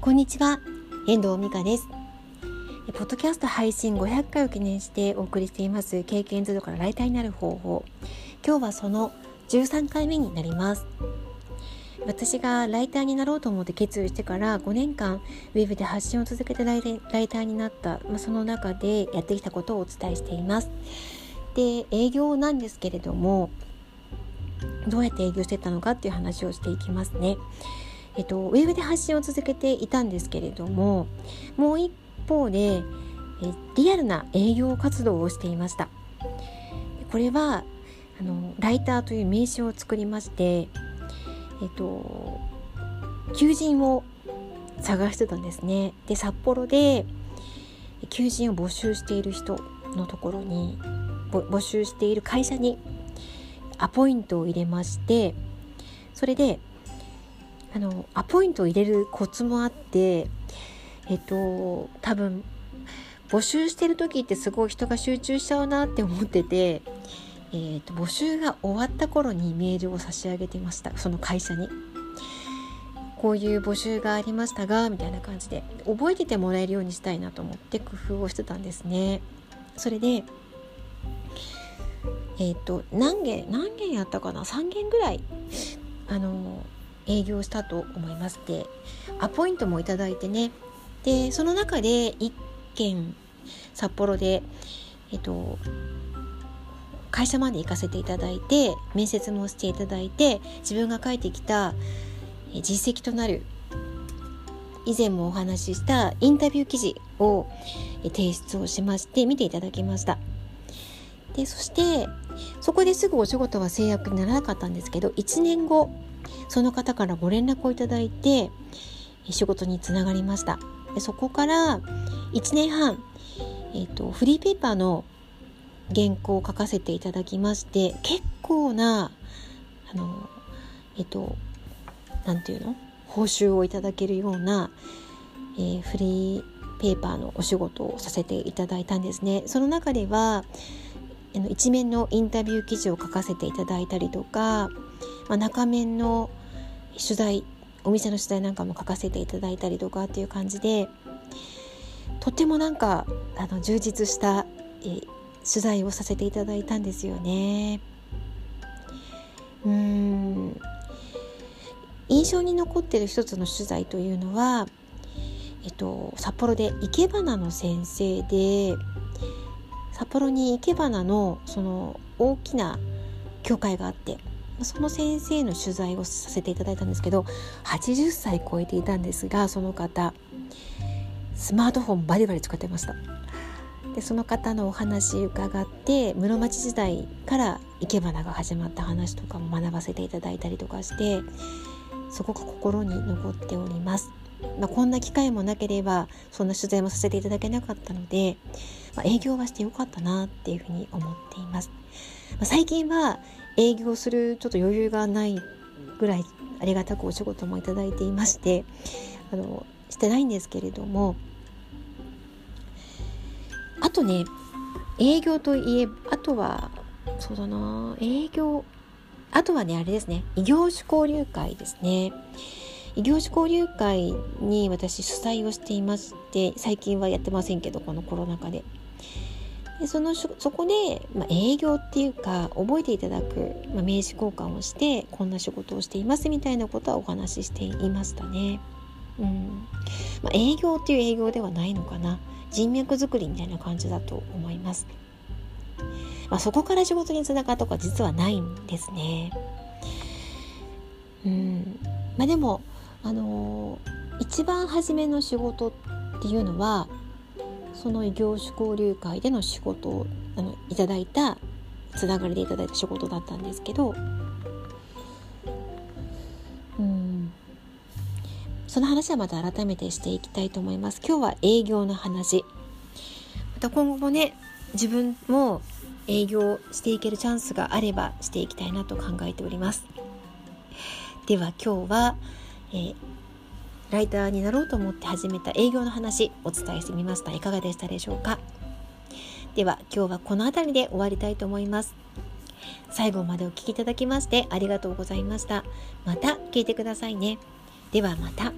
こんにちは。遠藤美香です。ポッドキャスト配信500回を記念してお送りしています。経験ゼロからライターになる方法。今日はその13回目になります。私がライターになろうと思って決意してから5年間ウェブで発信を続けてライターになった、まあ、その中でやってきたことをお伝えしています。で営業なんですけれどもどうやって営業してたのかっていう話をしていきますね。えっと、ウェブで発信を続けていたんですけれどももう一方でえリアルな営業活動をしていました。これはあのライターという名刺を作りましてえっと求人を探してたんですね。で札幌で求人を募集している人のところに募集している会社にアポイントを入れましてそれであのアポイントを入れるコツもあってえっと多分募集してる時ってすごい人が集中しちゃうなって思ってて、えーと、募集が終わった頃にメールを差し上げてましたその会社に。こういう募集がありましたがみたいな感じで覚えててもらえるようにしたいなと思って工夫をしてたんですね。それでえっ、ー、と何件何件やったかな？3件ぐらいあの営業したと思いますでアポイントもいただいてね。でその中で1件札幌でえっと会社まで行かせていただいて面接もしていただいて自分が書いてきた実績となる以前もお話ししたインタビュー記事を提出をしまして見ていただきました。でそしてそこですぐお仕事は制約にならなかったんですけど1年後その方からご連絡をいただいて仕事につながりましたでそこから1年半、えーと、フリーペーパーの原稿を書かせていただきまして結構なあのえっ、ー、と何て言うの？報酬をいただけるような、えー、フリーペーパーのお仕事をさせていただいたんですね。その中では一面のインタビュー記事を書かせていただいたりとか、まあ、中面の取材お店の取材なんかも書かせていただいたりとかっていう感じでとてもなんかあの充実したえ取材をさせていただいたんですよね。うん印象に残ってる一つの取材というのは、えっと、札幌で生け花の先生で札幌に生け花のその大きな教会があってその先生の取材をさせていただいたんですけど80歳超えていたんですがその方スマートフォンバリバリ使ってましたでその方のお話伺って室町時代から生け花が始まった話とかも学ばせていただいたりとかしてすごく心に残っております。まあ、こんな機会もなければそんな取材もさせていただけなかったので、まあ、営業はしてよかったなっていうふうに思っています。まあ、最近は営業するちょっと余裕がないぐらいありがたくお仕事もいただいていましてあのしてないんですけれどもあとね営業といえあとはそうだな営業あとはねあれですね異業種交流会ですね異業種交流会に私主催をしていまして最近はやってませんけどこのコロナ禍ででそのそこで、まあ、営業っていうか覚えていただく、まあ、名刺交換をしてこんな仕事をしていますみたいなことはお話ししていましたね。うんまあ、営業っていう営業ではないのかな人脈作りみたいな感じだと思います。まあ、そこから仕事につながったとか実はないんですね。うんまあ、でもあの、一番初めの仕事っていうのはその異業種交流会での仕事をあのいただいたつながりでいただいた仕事だったんですけどうん。その話はまた改めてしていきたいと思います。今日は営業の話。また今後もね自分も営業していけるチャンスがあればしていきたいなと考えております。では今日はえー、ライターになろうと思って始めた営業の話お伝えしてみました。いかがでしたでしょうか？では今日はこの辺りで終わりたいと思います。最後までお聴きいただきましてありがとうございました。また聞いてくださいね。ではまた。